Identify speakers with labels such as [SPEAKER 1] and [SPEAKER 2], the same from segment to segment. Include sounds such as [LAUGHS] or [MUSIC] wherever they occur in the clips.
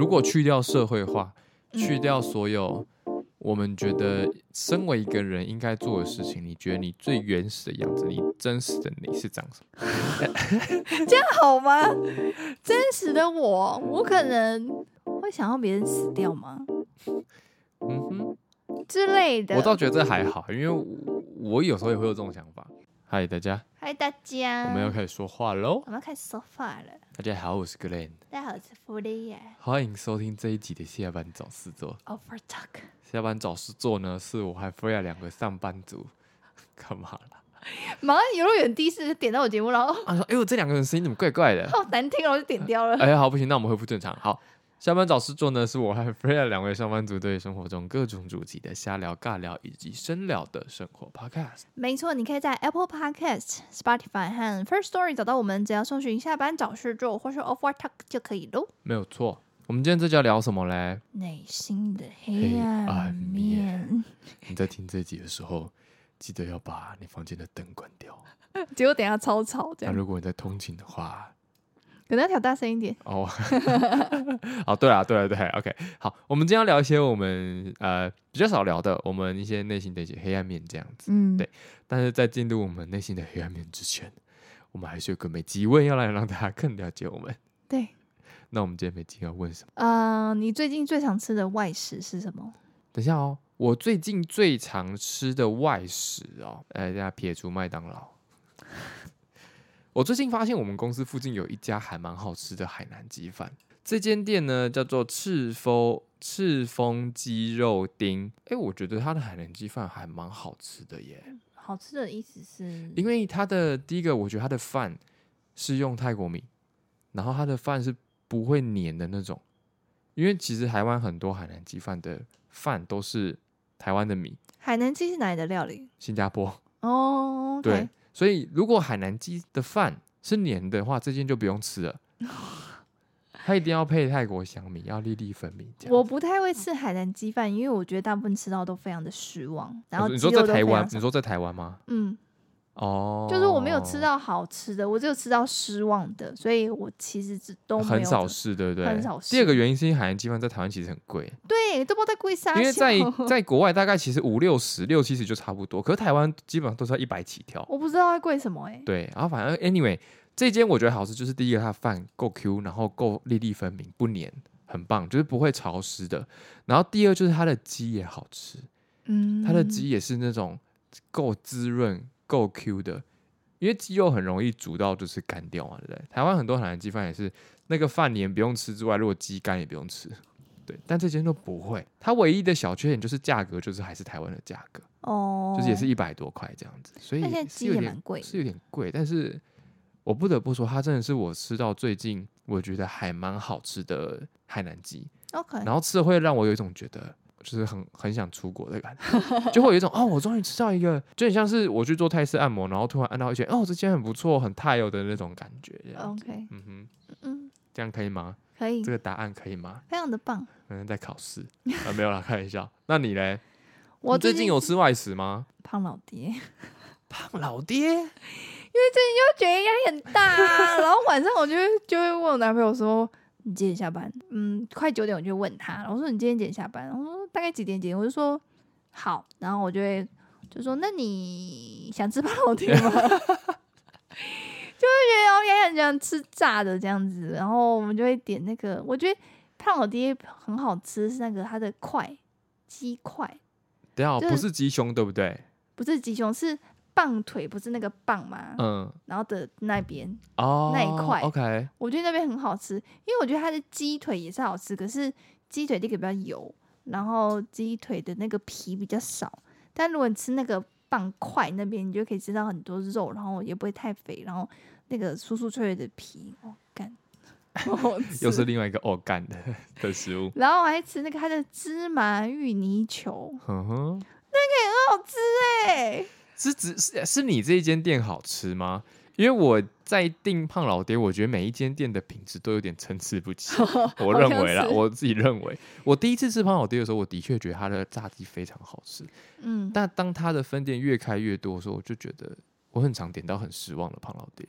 [SPEAKER 1] 如果去掉社会化，去掉所有我们觉得身为一个人应该做的事情，你觉得你最原始的样子，你真实的你是长什么？[LAUGHS] [LAUGHS]
[SPEAKER 2] 这样好吗？真实的我，我可能会想要别人死掉吗？
[SPEAKER 1] 嗯哼，
[SPEAKER 2] 之类的。
[SPEAKER 1] 我倒觉得这还好，因为我，我有时候也会有这种想法。嗨，大家。
[SPEAKER 2] 嗨，大家。
[SPEAKER 1] 我们要开始说话喽。
[SPEAKER 2] 我们要开始说话了。
[SPEAKER 1] 大家好，我是 Glenn。
[SPEAKER 2] 大家好，我是福利耶。
[SPEAKER 1] 欢迎收听这一集的下班找事做。
[SPEAKER 2] Over Talk。
[SPEAKER 1] 下班找事做呢，是我和 Freya 两个上班族。[LAUGHS] 干嘛了？
[SPEAKER 2] 马上游乐园第一次点到我节目，然后
[SPEAKER 1] 啊说：“哎呦，这两个人声音怎么怪怪的？[LAUGHS]
[SPEAKER 2] 好难听，然后就点掉了。”
[SPEAKER 1] 哎，好，不行，那我们恢复正常。好。下班找事做呢，是我和 Freya 两位上班族对生活中各种主题的瞎聊、尬聊以及深聊的生活 Podcast。
[SPEAKER 2] 没错，你可以在 Apple Podcast、Spotify 和 First Story 找到我们，只要搜寻“下班找事做”或是 Over Talk 就可以喽。
[SPEAKER 1] 没有错，我们今天这集要聊什么嘞？
[SPEAKER 2] 内心的黑暗面。
[SPEAKER 1] 你在听这集的时候，记得要把你房间的灯关掉。[LAUGHS]
[SPEAKER 2] 结果等下超吵，这样。
[SPEAKER 1] 那如果你在通勤的话。
[SPEAKER 2] 可能要调大声一点
[SPEAKER 1] 哦。好，[LAUGHS] 对了，对了，对，OK。好，我们今天要聊一些我们呃比较少聊的，我们一些内心的一些黑暗面，这样子。嗯，对。但是在进入我们内心的黑暗面之前，我们还是有个每集问要来让大家更了解我们。
[SPEAKER 2] 对。
[SPEAKER 1] 那我们今天每集要问什么？
[SPEAKER 2] 呃，你最近最常吃的外食是什么？
[SPEAKER 1] 等一下哦，我最近最常吃的外食哦，哎，大家撇除麦当劳。我最近发现我们公司附近有一家还蛮好吃的海南鸡饭，这间店呢叫做赤峰赤峰鸡肉丁。哎，我觉得它的海南鸡饭还蛮好吃的耶。
[SPEAKER 2] 好吃的意思是？
[SPEAKER 1] 因为它的第一个，我觉得它的饭是用泰国米，然后它的饭是不会黏的那种。因为其实台湾很多海南鸡饭的饭都是台湾的米。
[SPEAKER 2] 海南鸡是哪里的料理？
[SPEAKER 1] 新加坡。
[SPEAKER 2] 哦，okay，
[SPEAKER 1] 对。所以，如果海南鸡的饭是黏的话，这件就不用吃了。[LAUGHS] 它一定要配泰国香米，要粒粒分明。
[SPEAKER 2] 我不太会吃海南鸡饭，因为我觉得大部分吃到都非常的失望。然后
[SPEAKER 1] 你说在台湾，你说在台湾吗？
[SPEAKER 2] 嗯。
[SPEAKER 1] 哦，
[SPEAKER 2] 就是我没有吃到好吃的，我只有吃到失望的，所以我其实只都
[SPEAKER 1] 很少试，对不对？
[SPEAKER 2] 很少试。
[SPEAKER 1] 第二个原因是因为海南鸡饭在台湾其实很贵，
[SPEAKER 2] 对，都不知道在贵啥。
[SPEAKER 1] 因为在在 [LAUGHS] 国外大概其实五六十、六七十就差不多，可是台湾基本上都是要一百起跳。
[SPEAKER 2] 我不知道它贵什么哎、欸。
[SPEAKER 1] 对，然后反正 anyway，这间我觉得好吃，就是第一个它的饭够 Q，然后够粒粒分明，不黏，很棒，就是不会潮湿的。然后第二就是它的鸡也好吃，嗯，它的鸡也是那种够滋润、够 Q 的。因为鸡肉很容易煮到就是干掉嘛，对不对？台湾很多海南鸡饭也是那个饭黏不用吃之外，如果鸡肝也不用吃，对。但这间都不会，它唯一的小缺点就是价格，就是还是台湾的价格哦，就是也是一百多块这样子，所以是有点贵，是有点贵。但是我不得不说，它真的是我吃到最近我觉得还蛮好吃的海南鸡。OK，然后吃了会让我有一种觉得。就是很很想出国的感觉，就会有一种 [LAUGHS] 哦，我终于吃到一个，就很像是我去做泰式按摩，然后突然按到一些哦，这间很不错，很泰有的那种感觉。
[SPEAKER 2] OK，
[SPEAKER 1] 嗯哼，嗯，这样可以吗？
[SPEAKER 2] 可以，
[SPEAKER 1] 这个答案可以吗？
[SPEAKER 2] 非常的棒。
[SPEAKER 1] 可能在考试啊，没有啦，开玩笑。那你嘞？我最近有吃外食吗？
[SPEAKER 2] 胖老爹，[LAUGHS]
[SPEAKER 1] 胖老爹，因为
[SPEAKER 2] 最近就觉得压力很大，[LAUGHS] 然后晚上我就就会问我男朋友说。你几点下班？嗯，快九点我就问他，然后说你今天几点下班？我说大概几点几点？我就说好，然后我就会就说那你想吃胖老爹吗？[LAUGHS] 就会觉得我也很想吃炸的这样子，然后我们就会点那个，我觉得胖老爹很好吃，是那个它的块鸡块。
[SPEAKER 1] 等下，不是鸡胸对不对？
[SPEAKER 2] 不是鸡胸是。棒腿不是那个棒吗？嗯，然后的那边哦，那一块
[SPEAKER 1] ，OK，
[SPEAKER 2] 我觉得那边很好吃，因为我觉得它的鸡腿也是好吃，可是鸡腿那个比较油，然后鸡腿的那个皮比较少。但如果你吃那个棒块那边，你就可以吃到很多肉，然后也不会太肥，然后那个酥酥脆脆的皮，哦干，[LAUGHS]
[SPEAKER 1] 又是另外一个哦干的 [LAUGHS] 的食物。
[SPEAKER 2] 然后我还吃那个它的芝麻芋泥球，呵呵，那个也很好吃哎、欸。
[SPEAKER 1] 是只是是你这一间店好吃吗？因为我在订胖老爹，我觉得每一间店的品质都有点参差不齐。[LAUGHS] 我认为啦，我自己认为，我第一次吃胖老爹的时候，我的确觉得他的炸鸡非常好吃。嗯，但当他的分店越开越多的时候，我就觉得我很常点到很失望的胖老爹。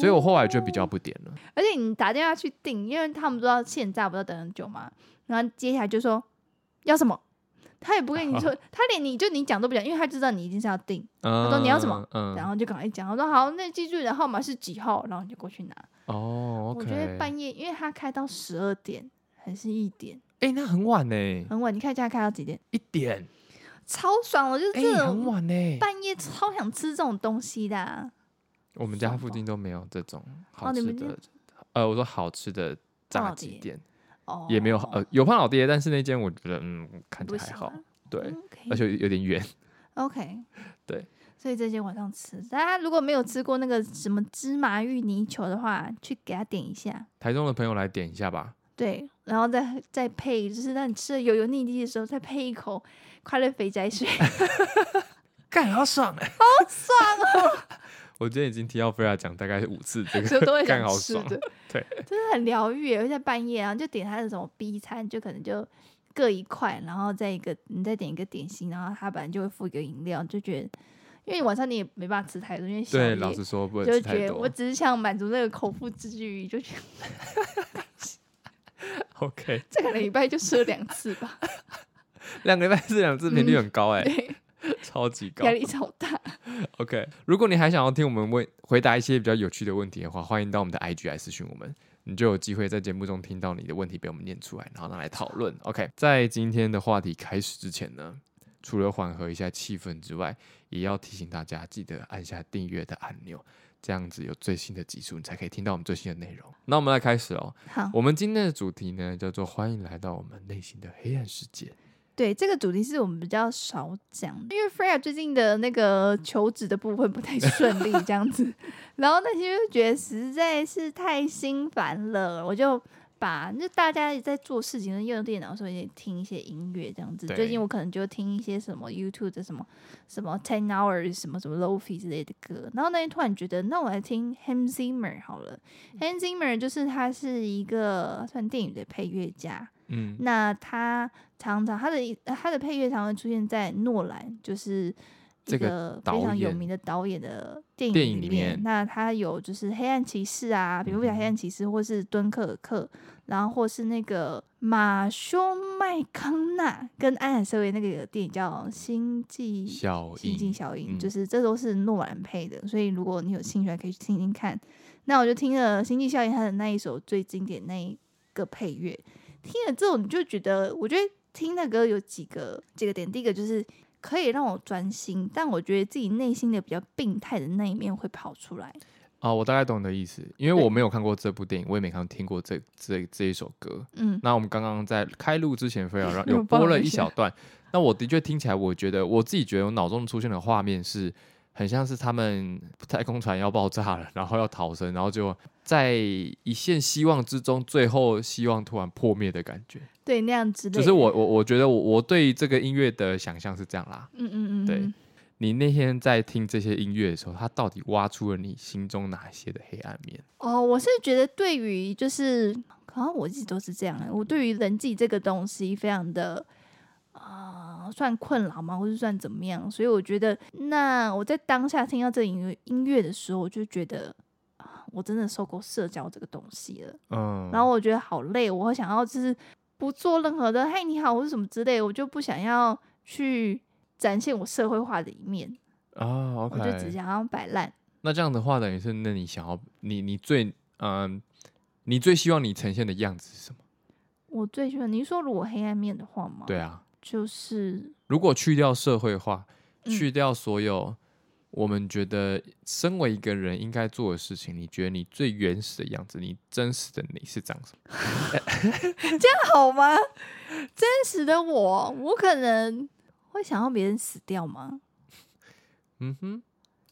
[SPEAKER 1] 所以我后来就比较不点了。
[SPEAKER 2] 而且你打电话去订，因为他们不知道现在不知道等很久嘛，然后接下来就说要什么，他也不跟你说，[LAUGHS] 他连你就你讲都不讲，因为他知道你一定是要订。他说你要什么，然后就赶快讲。我说好，那记住你的号码是几号，然后你就过去拿。
[SPEAKER 1] 哦，
[SPEAKER 2] 我觉得半夜，因为他开到十二点还是一点？
[SPEAKER 1] 哎，那很晚呢，
[SPEAKER 2] 很晚。你看现在开到几点？
[SPEAKER 1] 一点，
[SPEAKER 2] 超爽我，就是这种
[SPEAKER 1] 很晚呢，
[SPEAKER 2] 半夜超想吃这种东西的。
[SPEAKER 1] 我们家附近都没有这种好吃的，呃，我说好吃的炸鸡店，也没有，呃，有胖老爹，但是那间我觉得，嗯，看起来还好，对，而且有点远。[LAUGHS]
[SPEAKER 2] OK，[LAUGHS]
[SPEAKER 1] 对，
[SPEAKER 2] 所以这间晚上吃，大家如果没有吃过那个什么芝麻芋泥球的话，去给他点一下。
[SPEAKER 1] 台中的朋友来点一下吧。
[SPEAKER 2] 对，然后再再配，就是让你吃的油油腻腻的时候，再配一口快乐肥宅水，[LAUGHS]
[SPEAKER 1] 干好爽哎，
[SPEAKER 2] 好爽哦！
[SPEAKER 1] 我今天已经提到菲亚讲大概是五次这个，[LAUGHS]
[SPEAKER 2] 都会 [LAUGHS]
[SPEAKER 1] 干好爽，对，
[SPEAKER 2] 真的很疗愈，而且半夜啊，就点他的什么 B 餐，就可能就各一块，然后再一个你再点一个点心，然后他本来就会附一个饮料，就觉得，因为晚上你也没办法吃太多，因为
[SPEAKER 1] 对，老实说不会
[SPEAKER 2] 吃太多，就觉得我只是想满足那个口腹之欲，就觉得，[LAUGHS]
[SPEAKER 1] OK，
[SPEAKER 2] 这个礼拜就吃了两次吧，
[SPEAKER 1] 两个礼拜吃两次频率很高哎、欸。[LAUGHS] 超级高，
[SPEAKER 2] 压力超大。[LAUGHS]
[SPEAKER 1] OK，如果你还想要听我们问回答一些比较有趣的问题的话，欢迎到我们的 IG 来私讯我们，你就有机会在节目中听到你的问题被我们念出来，然后拿来讨论。OK，在今天的话题开始之前呢，除了缓和一下气氛之外，也要提醒大家记得按下订阅的按钮，这样子有最新的集数，你才可以听到我们最新的内容。那我们来开始哦。
[SPEAKER 2] 好，
[SPEAKER 1] 我们今天的主题呢叫做欢迎来到我们内心的黑暗世界。
[SPEAKER 2] 对，这个主题是我们比较少讲，因为 Freya 最近的那个求职的部分不太顺利，这样子，[LAUGHS] 然后那天就觉得实在是太心烦了，我就把就大家也在做事情，用电脑的时候也听一些音乐，这样子。最近我可能就听一些什么 YouTube 的什么什么 Ten Hours 什么什么 Lo-Fi 之类的歌，然后那天突然觉得，那我来听 Hans Zimmer 好了。Hans Zimmer 就是他是一个算电影的配乐家。嗯，那他常常他的他的配乐常常出现在诺兰，就是一个非常有名的导演的电影里面。那他有就是《黑暗骑士》啊，比如讲《黑暗骑士》，或是《敦刻尔克》嗯，然后或是那个马修麦康纳跟安海瑟薇那个电影叫《星际
[SPEAKER 1] 效应》，
[SPEAKER 2] 星际效应，就是这都是诺兰配的。所以如果你有兴趣，还可以去听听看。那我就听了《星际效应》他的那一首最经典那一个配乐。听了之后，你就觉得，我觉得听那歌有几个几个点。第一个就是可以让我专心，但我觉得自己内心的比较病态的那一面会跑出来。
[SPEAKER 1] 哦，我大概懂你的意思，因为我没有看过这部电影，我也没看听过这这这一首歌。嗯，那我们刚刚在开录之前，非常 [LAUGHS] 让有播了一小段。那我的确听起来，我觉得我自己觉得我脑中出现的画面是。很像是他们太空船要爆炸了，然后要逃生，然后就在一线希望之中，最后希望突然破灭的感觉。
[SPEAKER 2] 对，那样子的。
[SPEAKER 1] 就是我我我觉得我我对这个音乐的想象是这样啦。
[SPEAKER 2] 嗯嗯嗯。
[SPEAKER 1] 对，你那天在听这些音乐的时候，它到底挖出了你心中哪些的黑暗面？
[SPEAKER 2] 哦，我是觉得对于就是，好像我一直都是这样。我对于人际这个东西非常的。啊、呃，算困扰吗？或是算怎么样？所以我觉得，那我在当下听到这音乐音乐的时候，我就觉得啊，我真的受够社交这个东西了。嗯，然后我觉得好累，我想要就是不做任何的“嗨，你好”或是什么之类，我就不想要去展现我社会化的一面
[SPEAKER 1] 啊。OK，
[SPEAKER 2] 我就只想要摆烂。
[SPEAKER 1] 那这样的话，等于是那你想要你你最嗯，你最希望你呈现的样子是什么？
[SPEAKER 2] 我最希望你说如果黑暗面的话吗？
[SPEAKER 1] 对啊。
[SPEAKER 2] 就是，
[SPEAKER 1] 如果去掉社会化，去掉所有我们觉得身为一个人应该做的事情，你觉得你最原始的样子，你真实的你是长什么？[LAUGHS]
[SPEAKER 2] 这样好吗？真实的我，我可能会想要别人死掉吗？
[SPEAKER 1] 嗯哼，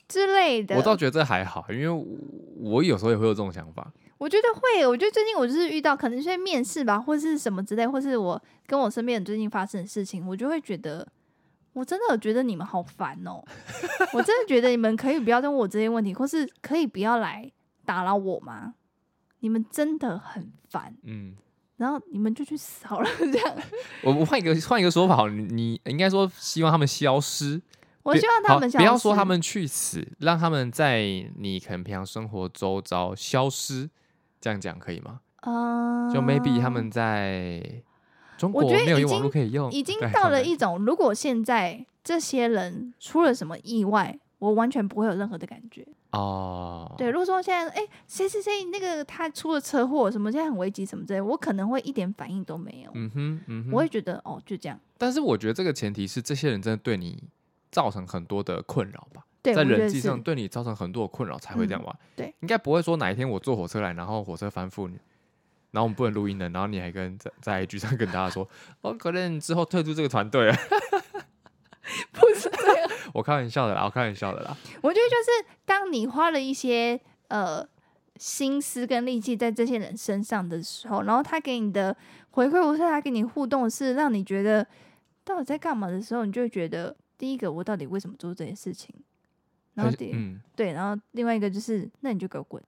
[SPEAKER 2] 之类的。
[SPEAKER 1] 我倒觉得这还好，因为我，我有时候也会有这种想法。
[SPEAKER 2] 我觉得会，我觉得最近我就是遇到可能是面试吧，或是什么之类，或是我跟我身边人最近发生的事情，我就会觉得，我真的有觉得你们好烦哦，我真的觉得你们可以不要再问我这些问题，或是可以不要来打扰我吗？你们真的很烦，嗯，然后你们就去死好了，这样。[LAUGHS]
[SPEAKER 1] 我我换一个换一个说法，你你应该说希望他们消失。
[SPEAKER 2] 我希望他们
[SPEAKER 1] 不要说他们去死，让他们在你可能平常生活周遭消失，这样讲可以吗？啊、uh，就 maybe 他们在中国没有用网络可以用，
[SPEAKER 2] 已经到了一种，如果现在这些人出了什么意外，我完全不会有任何的感觉哦。Uh, 对，如果说现在哎，谁谁谁那个他出了车祸什么，现在很危急什么之类，我可能会一点反应都没有。嗯哼，嗯哼，我会觉得哦，就这样。
[SPEAKER 1] 但是我觉得这个前提是这些人真的对你。造成很多的困扰吧，对在人际上对你造成很多的困扰才会这样吧？
[SPEAKER 2] 对，
[SPEAKER 1] 应该不会说哪一天我坐火车来，然后火车翻覆，然后我们不能录音了，然后你还跟在在 IG 上跟大家说，哦，可能之后退出这个团队了，[LAUGHS]
[SPEAKER 2] 不是这样，[LAUGHS]
[SPEAKER 1] 我开玩笑的啦，我开玩笑的啦。
[SPEAKER 2] 我觉得就是当你花了一些呃心思跟力气在这些人身上的时候，然后他给你的回馈，或是他跟你互动是让你觉得到底在干嘛的时候，你就会觉得。第一个，我到底为什么做这件事情？然后第，嗯，对，然后另外一个就是，那你就给我滚。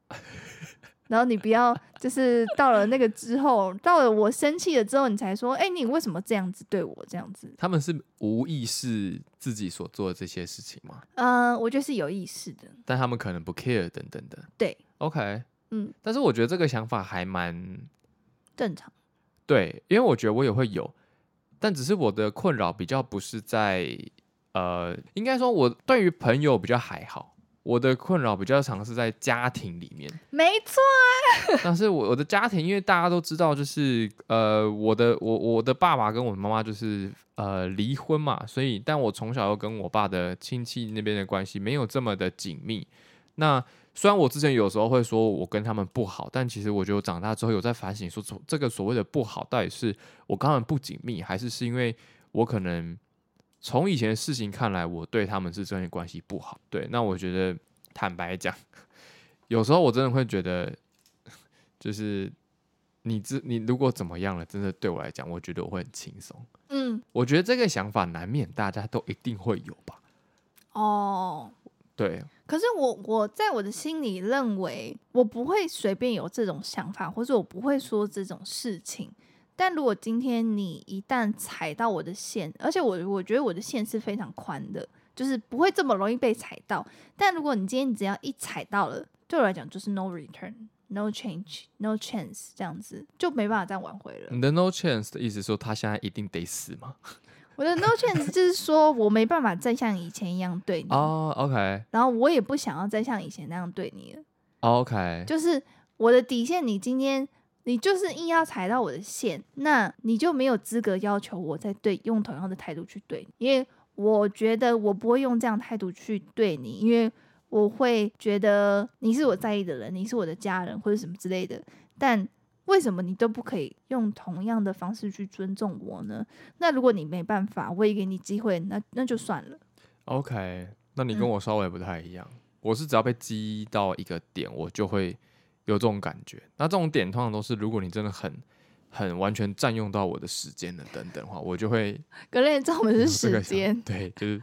[SPEAKER 2] 然后你不要，就是到了那个之后，到了我生气了之后，你才说，哎，你为什么这样子对我？这样子，
[SPEAKER 1] 他们是无意识自己所做的这些事情吗？
[SPEAKER 2] 嗯，我觉得是有意识的，
[SPEAKER 1] 但他们可能不 care 等等的。
[SPEAKER 2] 对
[SPEAKER 1] ，OK，嗯，但是我觉得这个想法还蛮
[SPEAKER 2] 正常。
[SPEAKER 1] 对，因为我觉得我也会有，但只是我的困扰比较不是在。呃，应该说，我对于朋友比较还好，我的困扰比较常是在家庭里面。
[SPEAKER 2] 没错，[LAUGHS]
[SPEAKER 1] 但是我我的家庭，因为大家都知道，就是呃，我的我我的爸爸跟我妈妈就是呃离婚嘛，所以，但我从小又跟我爸的亲戚那边的关系没有这么的紧密。那虽然我之前有时候会说我跟他们不好，但其实我觉得我长大之后有在反省，说这个所谓的不好，到底是我跟他们不紧密，还是是因为我可能。从以前的事情看来，我对他们是真的关系不好。对，那我觉得坦白讲，有时候我真的会觉得，就是你这你如果怎么样了，真的对我来讲，我觉得我会很轻松。嗯，我觉得这个想法难免大家都一定会有吧。
[SPEAKER 2] 哦，
[SPEAKER 1] 对。
[SPEAKER 2] 可是我我在我的心里认为，我不会随便有这种想法，或者我不会说这种事情。但如果今天你一旦踩到我的线，而且我我觉得我的线是非常宽的，就是不会这么容易被踩到。但如果你今天只要一踩到了，对我来讲就是 no return, no change, no chance，这样子就没办法再挽回了。
[SPEAKER 1] 你的 no chance 的意思说他现在一定得死吗？[LAUGHS]
[SPEAKER 2] 我的 no chance 就是说我没办法再像以前一样对你
[SPEAKER 1] 哦、oh,，OK。
[SPEAKER 2] 然后我也不想要再像以前那样对你了
[SPEAKER 1] ，OK。
[SPEAKER 2] 就是我的底线，你今天。你就是硬要踩到我的线，那你就没有资格要求我再对用同样的态度去对你，因为我觉得我不会用这样态度去对你，因为我会觉得你是我在意的人，你是我的家人或者什么之类的。但为什么你都不可以用同样的方式去尊重我呢？那如果你没办法，我也给你机会，那那就算了。
[SPEAKER 1] OK，那你跟我稍微不太一样，嗯，我是只要被激到一个点，我就会。有这种感觉，那这种点通常都是，如果你真的很、很完全占用到我的时间了等等的话，我就会。
[SPEAKER 2] 格雷，这我们是时间。[LAUGHS]
[SPEAKER 1] 对，就是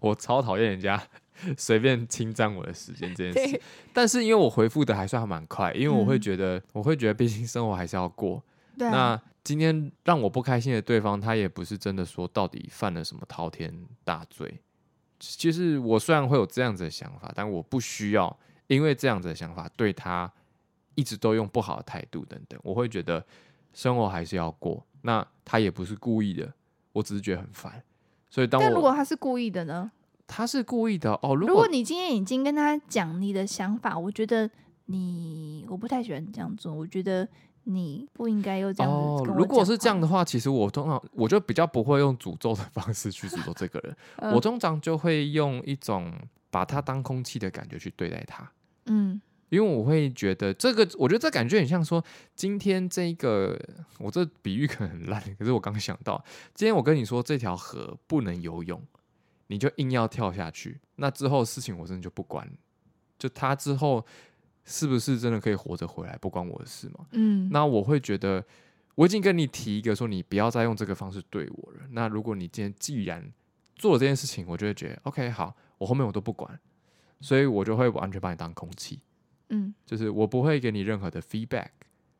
[SPEAKER 1] 我超讨厌人家 [LAUGHS] 随便侵占我的时间这件事。但是因为我回复的还算还蛮快，因为我会觉得，嗯、我会觉得毕竟生活还是要过。
[SPEAKER 2] 对、啊。
[SPEAKER 1] 那今天让我不开心的对方，他也不是真的说到底犯了什么滔天大罪。其实我虽然会有这样子的想法，但我不需要因为这样子的想法对他。一直都用不好的态度等等，我会觉得生活还是要过。那他也不是故意的，我只是觉得很烦。所以当我，但
[SPEAKER 2] 如果他是故意的呢？
[SPEAKER 1] 他是故意的哦。如果，
[SPEAKER 2] 如果你今天已经跟他讲你的想法，我觉得你我不太喜欢你这样做。我觉得你不应该又这样子。
[SPEAKER 1] 哦，如果是这样的话，其实我通常我就比较不会用诅咒的方式去诅咒这个人。呃，[LAUGHS] 我通常就会用一种把他当空气的感觉去对待他。嗯。因为我会觉得这个，我觉得这感觉很像说，今天这个，我这比喻可能很烂，可是我刚想到，今天我跟你说这条河不能游泳，你就硬要跳下去，那之后事情我真的就不管，就他之后是不是真的可以活着回来，不关我的事嘛。嗯，那我会觉得，我已经跟你提一个说，你不要再用这个方式对我了。那如果你今天既然做了这件事情，我就会觉得 OK，好，我后面我都不管，所以我就会完全把你当空气。嗯，就是我不会给你任何的 feedback，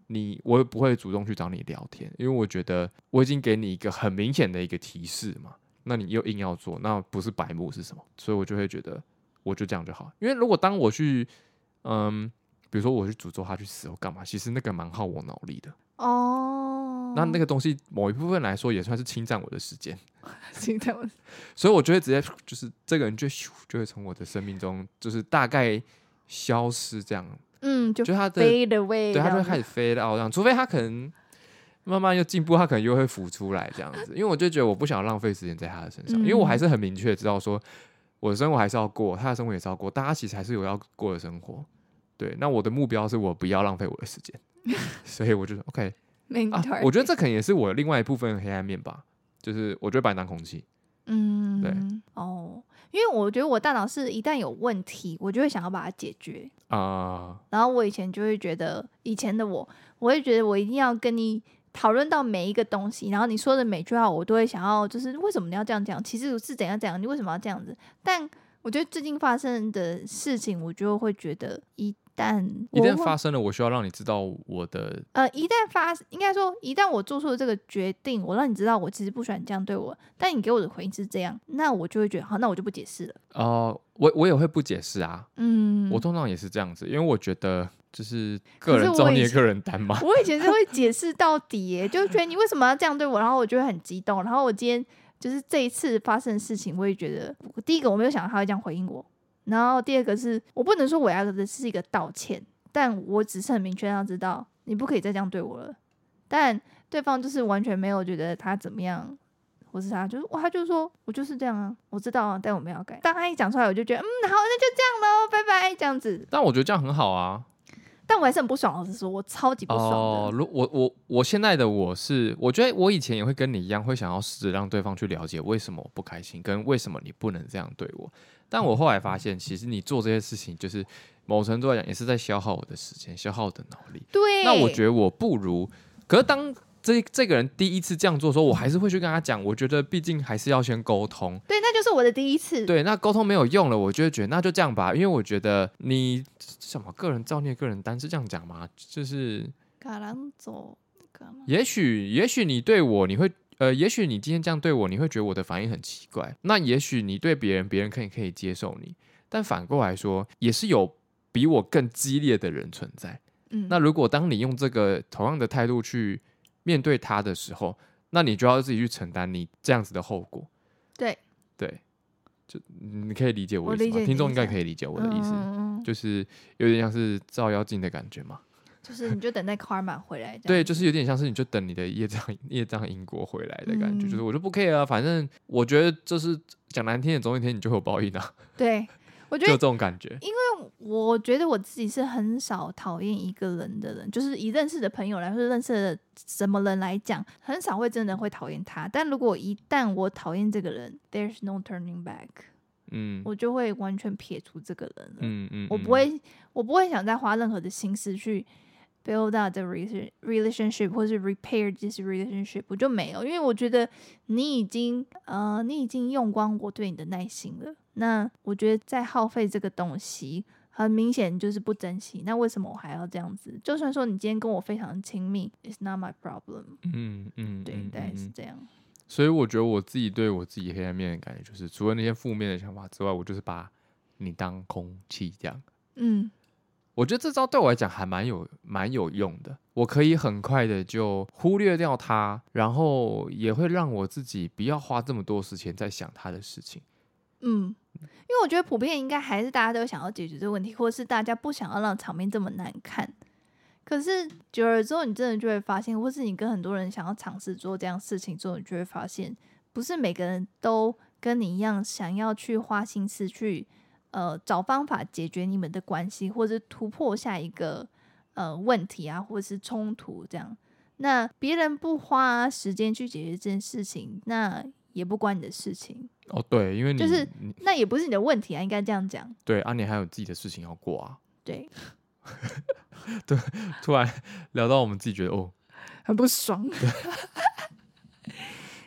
[SPEAKER 1] 你我也不会主动去找你聊天，因为我觉得我已经给你一个很明显的一个提示嘛。那你又硬要做，那不是白目是什么？所以我就会觉得，我就这样就好。因为如果当我去，嗯，比如说我去诅咒他去死或干嘛，其实那个蛮耗我脑力的。哦，那那个东西某一部分来说也算是侵占我的时间，[LAUGHS]
[SPEAKER 2] 侵占我。
[SPEAKER 1] 所以我就会直接就是这个人就咻就会从我的生命中就是大概消失这样。
[SPEAKER 2] 嗯，就
[SPEAKER 1] 他的
[SPEAKER 2] fade away，
[SPEAKER 1] 对，他就会开始 fade out 这样，除非他可能。慢慢又进步，他可能又会浮出来这样子，因为我就觉得我不想浪费时间在他的身上，因为我还是很明确知道说，我的生活还是要过，他的生活也是要过，大家其实还是有要过的生活。对，那我的目标是我不要浪费我的时间，[LAUGHS] 所以我就说 OK，啊，我觉得这可能也是我另外一部分黑暗面吧，就是我觉得把你当空气，
[SPEAKER 2] 嗯，因为我觉得我大脑是一旦有问题，我就会想要把它解决啊，然后我以前就会觉得，以前的我，我会觉得我一定要跟你。讨论到每一个东西，然后你说的每句话，我都会想要，就是为什么你要这样讲？其实是怎样怎样？你为什么要这样子？但我觉得最近发生的事情，我就会觉得，一旦
[SPEAKER 1] 一旦发生了，我需要让你知道我的
[SPEAKER 2] 呃，一旦发，应该说一旦我做出了这个决定，我让你知道我其实不喜欢你这样对我，但你给我的回应是这样，那我就会觉得好，那我就不解释了。
[SPEAKER 1] 哦、呃，我我也会不解释啊，嗯，我通常也是这样子，因为我觉得。就是个人造孽，个人担嘛。[LAUGHS]
[SPEAKER 2] 我以前是会解释到底耶，就觉得你为什么要这样对我，然后我就会很激动。然后我今天就是这一次发生的事情，我也觉得第一个我没有想到他会这样回应我，然后第二个是我不能说我要的是一个道歉，但我只是很明确要知道你不可以再这样对我了。但对方就是完全没有觉得他怎么样，或是他就是哇，他就说我就是这样啊，我知道啊，但我没有改。当他一讲出来，我就觉得嗯，好，那就这样喽，拜拜，这样子。
[SPEAKER 1] 但我觉得这样很好啊。
[SPEAKER 2] 但我还是很不爽，老实说，我超级不爽的。
[SPEAKER 1] 哦，如我我我现在的我是，我觉得我以前也会跟你一样，会想要试着让对方去了解为什么我不开心，跟为什么你不能这样对我。但我后来发现，其实你做这些事情，就是某程度来讲，也是在消耗我的时间，消耗我的脑力。
[SPEAKER 2] 对。
[SPEAKER 1] 那我觉得我不如，可是当。这这个人第一次这样做的时候，我还是会去跟他讲。我觉得毕竟还是要先沟通。
[SPEAKER 2] 对，那就是我的第一次。
[SPEAKER 1] 对，那沟通没有用了，我就会觉得那就这样吧。因为我觉得你什么个人造孽、个人担是这样讲吗？就是。也许，也许你对我，你会呃，也许你今天这样对我，你会觉得我的反应很奇怪。那也许你对别人，别人可以可以接受你。但反过来说，也是有比我更激烈的人存在。嗯。那如果当你用这个同样的态度去。面对他的时候，那你就要自己去承担你这样子的后果。
[SPEAKER 2] 对
[SPEAKER 1] 对，就你可以理解我的意思吗？听众应该可以理解我的意思，嗯、就是有点像是照妖镜的感觉嘛。
[SPEAKER 2] 就是你就等待 karma 回来。
[SPEAKER 1] 对，就是有点像是你就等你的业障 [LAUGHS] 业障因果回来的感觉。嗯、就是我就不 care 啊，反正我觉得就是讲难听点，总有一天你就会有报应啊。
[SPEAKER 2] 对。我觉得
[SPEAKER 1] 就这种感觉，
[SPEAKER 2] 因为我觉得我自己是很少讨厌一个人的人，就是以认识的朋友来说，认识的什么人来讲，很少会真的会讨厌他。但如果一旦我讨厌这个人，there's no turning back，嗯，我就会完全撇除这个人了。嗯嗯，我不会，我不会想再花任何的心思去 build out the relationship 或是 repair this relationship，我就没有，因为我觉得你已经呃，你已经用光我对你的耐心了。那我觉得在耗费这个东西，很明显就是不珍惜。那为什么我还要这样子？就算说你今天跟我非常亲密，It's not my problem。嗯嗯，对，大概是这样。
[SPEAKER 1] 所以我觉得我自己对我自己黑暗面的感觉，就是除了那些负面的想法之外，我就是把你当空气这样。嗯，我觉得这招对我来讲还蛮有蛮有用的。我可以很快的就忽略掉它，然后也会让我自己不要花这么多时间在想他的事情。
[SPEAKER 2] 嗯。因为我觉得普遍应该还是大家都想要解决这个问题，或者是大家不想要让场面这么难看。可是久了之后，你真的就会发现，或是你跟很多人想要尝试做这样事情之后，你就会发现，不是每个人都跟你一样想要去花心思去呃找方法解决你们的关系，或者突破下一个呃问题啊，或者是冲突这样。那别人不花时间去解决这件事情，那也不关你的事情。
[SPEAKER 1] 哦，对，因为你
[SPEAKER 2] 就是那也不是你的问题啊，应该这样讲。
[SPEAKER 1] 对啊，你还有自己的事情要过啊。
[SPEAKER 2] 对，[LAUGHS]
[SPEAKER 1] 对，突然聊到我们自己觉得哦，[LAUGHS]
[SPEAKER 2] 很不爽。[LAUGHS]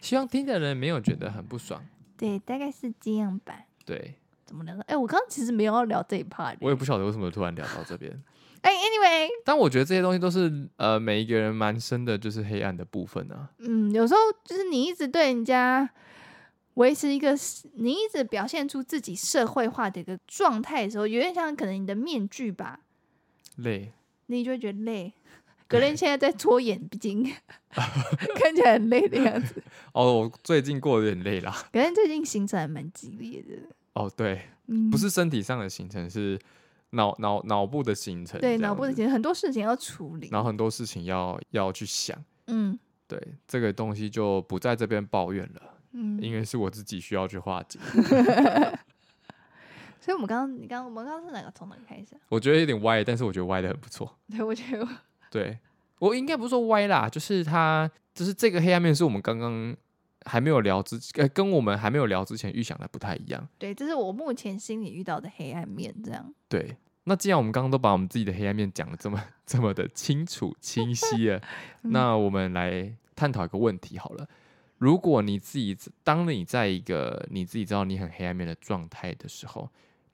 [SPEAKER 1] 希望听的人没有觉得很不爽。
[SPEAKER 2] 对，大概是这样吧。
[SPEAKER 1] 对，
[SPEAKER 2] 怎么聊的？哎，我刚刚其实没有要聊这一 part，
[SPEAKER 1] 我也不晓得为什么突然聊到这边。
[SPEAKER 2] 哎，anyway，
[SPEAKER 1] 但我觉得这些东西都是呃，每一个人蛮深的，就是黑暗的部分啊。
[SPEAKER 2] 嗯，有时候就是你一直对人家。维持一个你一直表现出自己社会化的一个状态的时候，有点像可能你的面具吧，
[SPEAKER 1] 累，
[SPEAKER 2] 你就会觉得累。[LAUGHS] 格林现在在搓眼睛，[LAUGHS] 看起来很累的样子。[LAUGHS]
[SPEAKER 1] 哦，我最近过得有点累啦。
[SPEAKER 2] 格林最近行程还蛮激烈的。
[SPEAKER 1] 哦，对，嗯、不是身体上的行程，是脑脑脑部的行程。
[SPEAKER 2] 对，脑部的行程，很多事情要处理，
[SPEAKER 1] 然后很多事情要要去想。嗯，对，这个东西就不在这边抱怨了。嗯，因为是我自己需要去化解。[LAUGHS] [LAUGHS]
[SPEAKER 2] 所以，我们刚刚，你刚刚，我们刚刚是哪个？从哪开始？
[SPEAKER 1] 我觉得有点歪，但是我觉得歪的很不错。[LAUGHS]
[SPEAKER 2] 对，我觉得。
[SPEAKER 1] 对，我应该不是说歪啦，就是他，就是这个黑暗面是我们刚刚还没有聊之，呃，跟我们还没有聊之前预想的不太一样。
[SPEAKER 2] 对，这是我目前心里遇到的黑暗面，这样。
[SPEAKER 1] 对，那既然我们刚刚都把我们自己的黑暗面讲的这么这么的清楚清晰了，嗯、那我们来探讨一个问题好了。如果你自己当你在一个你自己知道你很黑暗面的状态的时候，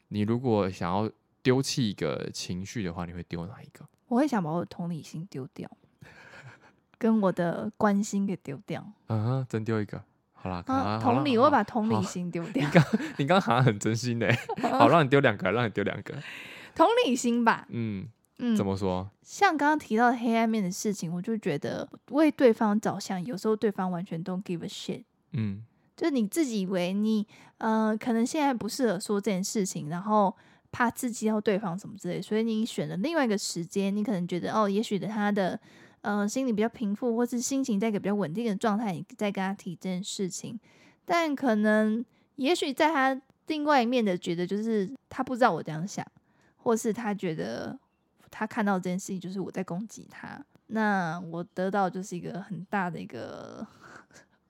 [SPEAKER 1] 你如果想要丢弃一个情绪的话，你会丢哪一个？
[SPEAKER 2] 我会想把我的同理心丢掉，[LAUGHS] 跟我的关心给丢掉。
[SPEAKER 1] 嗯哼，真丢一个，好啦，啊、
[SPEAKER 2] 同理，我会把同理心丢掉。
[SPEAKER 1] 你刚，你刚好像很真心呢，[LAUGHS] 好，让你丢两个，让你丢两个。[LAUGHS]
[SPEAKER 2] 同理心吧，
[SPEAKER 1] 嗯嗯，怎么说？
[SPEAKER 2] 像刚刚提到黑暗面的事情，我就觉得为对方着想，有时候对方完全 don't give a shit。嗯，就是你自己以为你，呃，可能现在不适合说这件事情，然后。怕刺激到对方什么之类，所以你选了另外一个时间，你可能觉得哦，也许的他的呃心里比较平复，或是心情在一个比较稳定的状态，你再跟他提这件事情。但可能也许在他另外一面的觉得，就是他不知道我这样想，或是他觉得他看到这件事情就是我在攻击他，那我得到就是一个很大的一个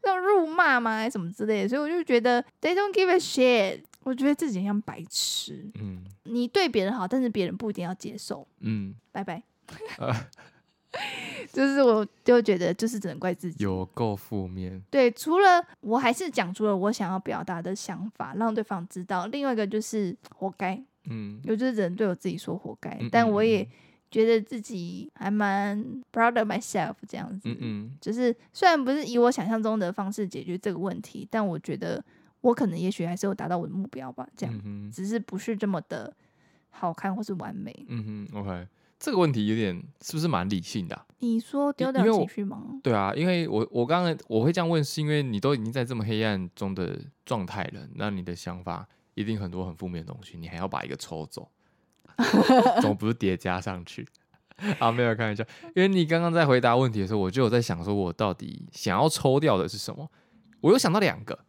[SPEAKER 2] 要辱骂吗，还是什么之类的，所以我就觉得 they don't give a shit。我觉得自己很像白痴。嗯，你对别人好，但是别人不一定要接受。嗯，拜拜。[LAUGHS] 呃、就是我就觉得，就是只能怪自己。
[SPEAKER 1] 有够负面。
[SPEAKER 2] 对，除了我还是讲出了我想要表达的想法，让对方知道。另外一个就是活该。嗯，我就是人对我自己说活该，嗯、但我也觉得自己还蛮 proud of myself 这样子。嗯嗯，就是虽然不是以我想象中的方式解决这个问题，但我觉得。我可能也许还是有达到我的目标吧，这样，嗯、只是不是这么的好看或是完美。
[SPEAKER 1] 嗯哼，OK，这个问题有点是不是蛮理性的、啊？
[SPEAKER 2] 你说丢掉情绪吗？
[SPEAKER 1] 对啊，因为我我刚刚我会这样问，是因为你都已经在这么黑暗中的状态了，那你的想法一定很多很负面的东西，你还要把一个抽走，[LAUGHS] 总不是叠加上去 [LAUGHS] 啊？没有开玩笑，因为你刚刚在回答问题的时候，我就有在想说，我到底想要抽掉的是什么？我又想到两个。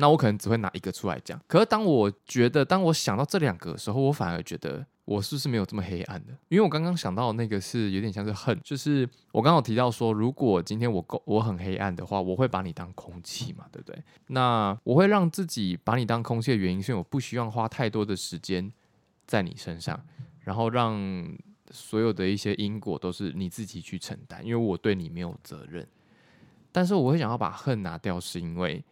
[SPEAKER 1] 那我可能只会拿一个出来讲，可是当我觉得，当我想到这两个的时候，我反而觉得我是不是没有这么黑暗的？因为我刚刚想到的那个是有点像是恨，就是我刚刚提到说，如果今天我够我很黑暗的话，我会把你当空气嘛，对不对？那我会让自己把你当空气的原因，是因为我不希望花太多的时间在你身上，然后让所有的一些因果都是你自己去承担，因为我对你没有责任。但是我会想要把恨拿掉，是因为。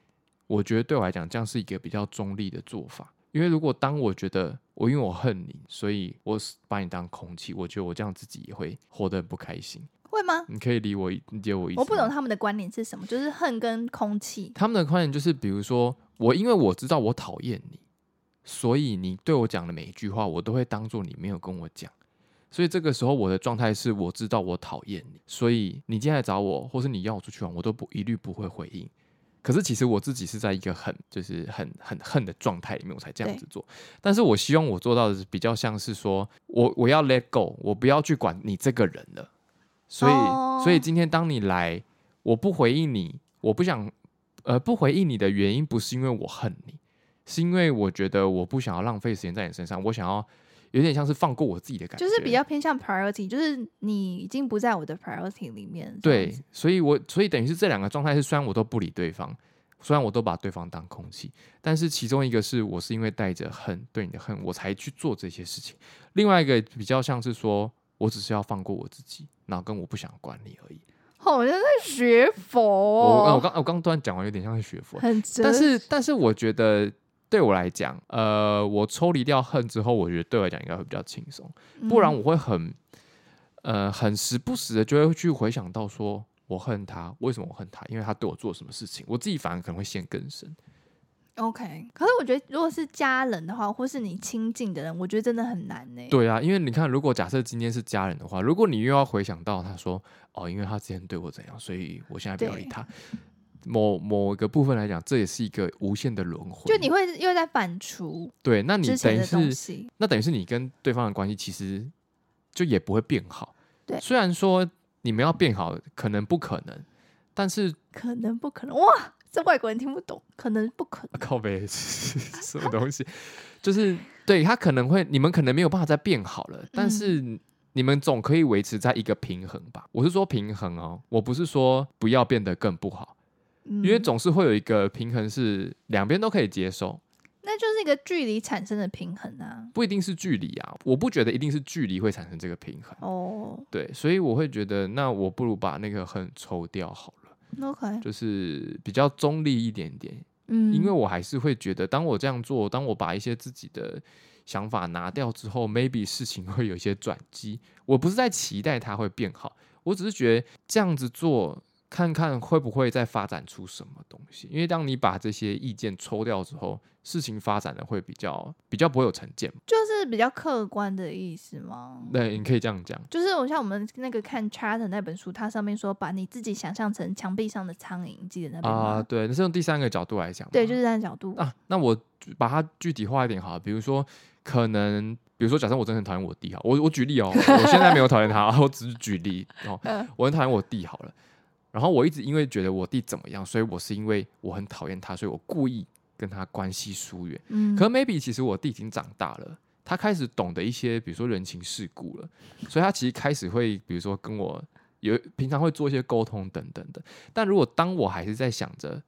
[SPEAKER 1] 我觉得对我来讲，这样是一个比较中立的做法。因为如果当我觉得我因为我恨你，所以我把你当空气，我觉得我这样自己也会活得很不开心。
[SPEAKER 2] 会吗？
[SPEAKER 1] 你可以理我，理解我意思。
[SPEAKER 2] 我不懂他们的观点是什么，就是恨跟空气。
[SPEAKER 1] 他们的观点就是，比如说我因为我知道我讨厌你，所以你对我讲的每一句话，我都会当做你没有跟我讲。所以这个时候我的状态是，我知道我讨厌你，所以你今天来找我，或是你要我出去玩，我都不一律不会回应。可是其实我自己是在一个很就是很很恨的状态里面，我才这样子做。但是我希望我做到的是比较像是说，我我要 let go，我不要去管你这个人了。所以、哦、所以今天当你来，我不回应你，我不想呃不回应你的原因不是因为我恨你，是因为我觉得我不想要浪费时间在你身上，我想要。有点像是放过我自己的感觉，
[SPEAKER 2] 就是比较偏向 priority，就是你已经不在我的 priority 里面。
[SPEAKER 1] 对，所以我所以等于是这两个状态是，虽然我都不理对方，虽然我都把对方当空气，但是其中一个是我是因为带着恨对你的恨，我才去做这些事情；另外一个比较像是说我只是要放过我自己，然后跟我不想管你而已。
[SPEAKER 2] 好像在学佛。
[SPEAKER 1] 我我刚我刚突然讲完，有点像是学佛，
[SPEAKER 2] 很
[SPEAKER 1] 但是但是我觉得。对我来讲，呃，我抽离掉恨之后，我觉得对我来讲应该会比较轻松。不然我会很，呃，很时不时的就会去回想到说，我恨他，为什么我恨他？因为他对我做什么事情？我自己反而可能会陷更深。
[SPEAKER 2] OK，可是我觉得如果是家人的话，或是你亲近的人，我觉得真的很难呢。
[SPEAKER 1] 对啊，因为你看，如果假设今天是家人的话，如果你又要回想到他说哦，因为他之前对我怎样，所以我现在不要理他。某某一个部分来讲，这也是一个无限的轮回。
[SPEAKER 2] 就你会又在反刍。
[SPEAKER 1] 对，那你等于是那等于是你跟对方的关系其实就也不会变好。
[SPEAKER 2] 对，
[SPEAKER 1] 虽然说你们要变好，可能不可能，但是
[SPEAKER 2] 可能不可能哇。这外国人听不懂，可能不可能。
[SPEAKER 1] 啊、靠北 [LAUGHS] 什么东西？就是对他可能会，你们可能没有办法再变好了，嗯、但是你们总可以维持在一个平衡吧？我是说平衡哦，我不是说不要变得更不好，嗯、因为总是会有一个平衡是两边都可以接受。
[SPEAKER 2] 那就是一个距离产生的平衡啊，
[SPEAKER 1] 不一定是距离啊，我不觉得一定是距离会产生这个平衡哦。对，所以我会觉得，那我不如把那个恨抽掉好了。
[SPEAKER 2] OK，
[SPEAKER 1] 就是比较中立一点点，嗯，因为我还是会觉得，当我这样做，当我把一些自己的想法拿掉之后，maybe 事情会有一些转机。我不是在期待它会变好，我只是觉得这样子做。看看会不会再发展出什么东西？因为当你把这些意见抽掉之后，事情发展的会比较比较不会有成见，
[SPEAKER 2] 就是比较客观的意思吗？
[SPEAKER 1] 对，你可以这样讲。
[SPEAKER 2] 就是我像我们那个看 chart 那本书，它上面说把你自己想象成墙壁上的苍蝇，记得那边啊？
[SPEAKER 1] 对，那是用第三个角度来讲。
[SPEAKER 2] 对，就是这样角度
[SPEAKER 1] 啊。那我把它具体化一点好了，比如说可能，比如说假设我真的很讨厌我弟哈，我我举例哦，我现在没有讨厌他，[LAUGHS] 我只是举例哦，我很讨厌我弟好了。然后我一直因为觉得我弟怎么样，所以我是因为我很讨厌他，所以我故意跟他关系疏远。嗯，可 maybe 其实我弟已经长大了，他开始懂得一些，比如说人情世故了，所以他其实开始会，比如说跟我有平常会做一些沟通等等的。但如果当我还是在想着，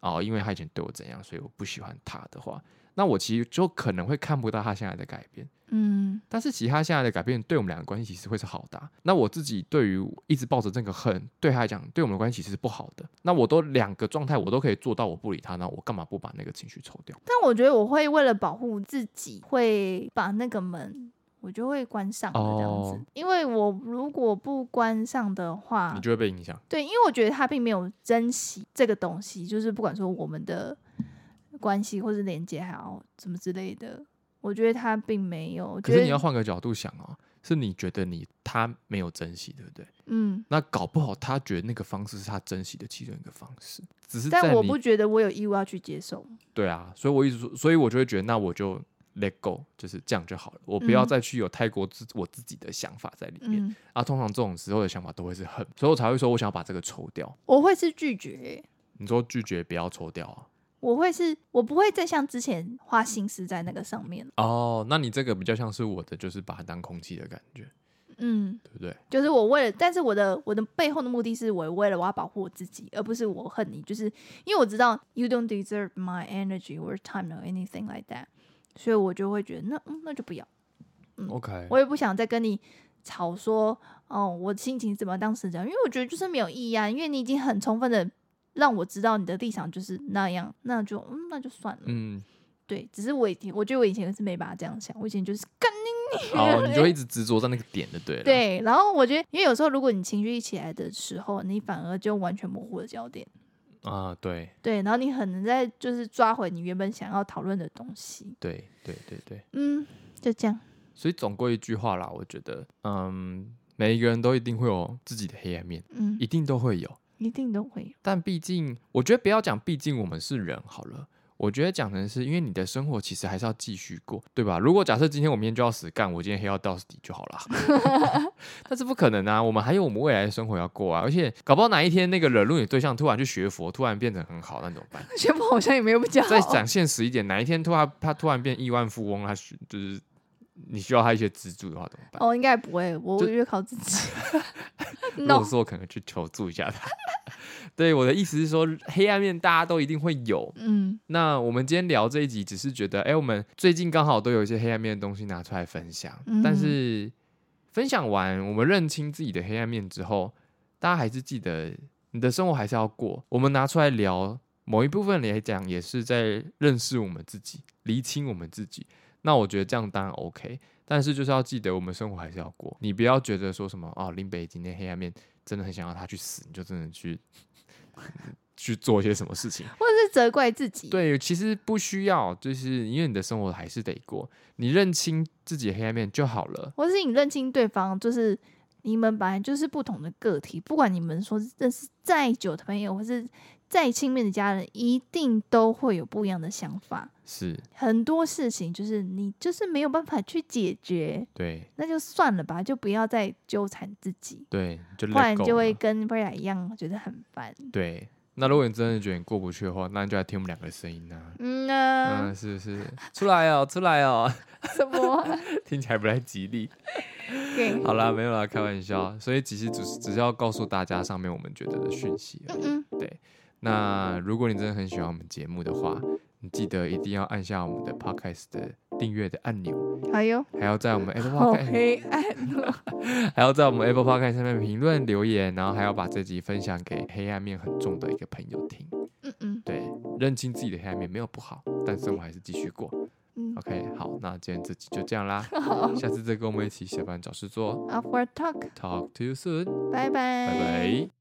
[SPEAKER 1] 哦，因为他以前对我怎样，所以我不喜欢他的话，那我其实就可能会看不到他现在的改变。嗯，但是其他现在的改变对我们两个关系其实会是好的啊。那我自己对于一直抱着这个恨，对他来讲，对我们的关系其实是不好的。那我都两个状态，我都可以做到，我不理他，那我干嘛不把那个情绪抽掉？
[SPEAKER 2] 但我觉得我会为了保护自己，会把那个门我就会关上这样子。哦，因为我如果不关上的话，
[SPEAKER 1] 你就会被影响。
[SPEAKER 2] 对，因为我觉得他并没有珍惜这个东西，就是不管说我们的关系或是连接，还有什么之类的。我觉得他并没有，
[SPEAKER 1] 可是你要换个角度想哦，是你觉得你他没有珍惜，对不对？嗯，那搞不好他觉得那个方式是他珍惜的其中一个方式，只是
[SPEAKER 2] 但我不觉得我有义务要去接受。
[SPEAKER 1] 对啊，所以我一直说，所以我就会觉得，那我就 let go，就是这样就好了，我不要再去有太过自我自己的想法在里面。嗯、啊，通常这种时候的想法都会是恨，所以我才会说我想要把这个抽掉。
[SPEAKER 2] 我会是拒绝，
[SPEAKER 1] 你说拒绝不要抽掉啊？
[SPEAKER 2] 我会是，我不会再像之前花心思在那个上面
[SPEAKER 1] 哦。那你这个比较像是我的，就是把它当空气的感觉，嗯，对不对？
[SPEAKER 2] 就是我为了，但是我的我的背后的目的是，我为了我要保护我自己，而不是我恨你，就是因为我知道 you don't deserve my energy or time or anything like that，所以我就会觉得那嗯那就不要，嗯，OK，我也不想再跟你吵说哦，我心情怎么当时这样，因为我觉得就是没有意义啊，因为你已经很充分的。让我知道你的立场就是那样，那就嗯，那就算了。嗯，对，只是我以前，我觉得我以前是没办法这样想，我以前就是干你，
[SPEAKER 1] 哦，[LAUGHS] 你就一直执着在那个点的，对。
[SPEAKER 2] 对，然后我觉得，因为有时候如果你情绪一起来的时候，你反而就完全模糊了焦点。
[SPEAKER 1] 啊，对。
[SPEAKER 2] 对，然后你很能在就是抓回你原本想要讨论的东西。
[SPEAKER 1] 对，对，对，对。
[SPEAKER 2] 嗯，就这样。
[SPEAKER 1] 所以总归一句话啦，我觉得，嗯，每一个人都一定会有自己的黑暗面，嗯，一定都会有。
[SPEAKER 2] 一定都会有，
[SPEAKER 1] 但毕竟，我觉得不要讲，毕竟我们是人好了。我觉得讲的是因为你的生活其实还是要继续过，对吧？如果假设今天我明天就要死干，我今天黑要到底就好了。[LAUGHS] 但是不可能啊，我们还有我们未来的生活要过啊。而且搞不好哪一天那个惹怒你对象突然去学佛，突然变成很好，那怎么办？[LAUGHS]
[SPEAKER 2] 学佛好像也没有比较好。
[SPEAKER 1] 再讲现实一点，哪一天突然他突然变亿万富翁，他就是。你需要他一些资助的话怎么办？
[SPEAKER 2] 哦，应该不会，我越靠自己。[LAUGHS] [LAUGHS]
[SPEAKER 1] 如果说我可能去求助一下他。[LAUGHS] 对，我的意思是说，黑暗面大家都一定会有。嗯，那我们今天聊这一集，只是觉得，哎，我们最近刚好都有一些黑暗面的东西拿出来分享。嗯、但是分享完，我们认清自己的黑暗面之后，大家还是记得，你的生活还是要过。我们拿出来聊，某一部分来讲，也是在认识我们自己，厘清我们自己。那我觉得这样当然 OK，但是就是要记得，我们生活还是要过。你不要觉得说什么哦，林北今天黑暗面真的很想要他去死，你就真的去 [LAUGHS] 去做一些什么事情，
[SPEAKER 2] 或者是责怪自己。
[SPEAKER 1] 对，其实不需要，就是因为你的生活还是得过，你认清自己黑暗面就好了。
[SPEAKER 2] 或是你认清对方，就是你们本来就是不同的个体，不管你们说认识再久的朋友，或是。再亲密的家人，一定都会有不一样的想法。
[SPEAKER 1] 是
[SPEAKER 2] 很多事情，就是你就是没有办法去解决。
[SPEAKER 1] 对，
[SPEAKER 2] 那就算了吧，就不要再纠缠自己。
[SPEAKER 1] 对，就
[SPEAKER 2] 不然就会跟薇娅一样，觉得很烦。
[SPEAKER 1] 对，那如果你真的觉得你过不去的话，那你就来听我们两个的声音啊。
[SPEAKER 2] 嗯啊，
[SPEAKER 1] 嗯，是是，出来哦，出来哦。[LAUGHS]
[SPEAKER 2] 什么？[LAUGHS]
[SPEAKER 1] 听起来不太吉利。[LAUGHS]
[SPEAKER 2] 对
[SPEAKER 1] 好啦，没有啦，开玩笑。所以其实只是只是要告诉大家上面我们觉得的讯息而已。嗯嗯对。那如果你真的很喜欢我们节目的话，你记得一定要按下我们的 Podcast 的订阅的按钮，
[SPEAKER 2] 还有
[SPEAKER 1] 还要在我们 Apple Podcast
[SPEAKER 2] 黑暗，[LAUGHS]
[SPEAKER 1] 还要在我们 Apple Podcast 上面评论留言，然后还要把这集分享给黑暗面很重的一个朋友听。嗯嗯，对，认清自己的黑暗面没有不好，但生活还是继续过。嗯，OK，好，那今天这集就这样啦，[LAUGHS] 下次再跟我们一起下班找事做。
[SPEAKER 2] Work Talk，Talk
[SPEAKER 1] to you soon，
[SPEAKER 2] 拜拜，拜拜。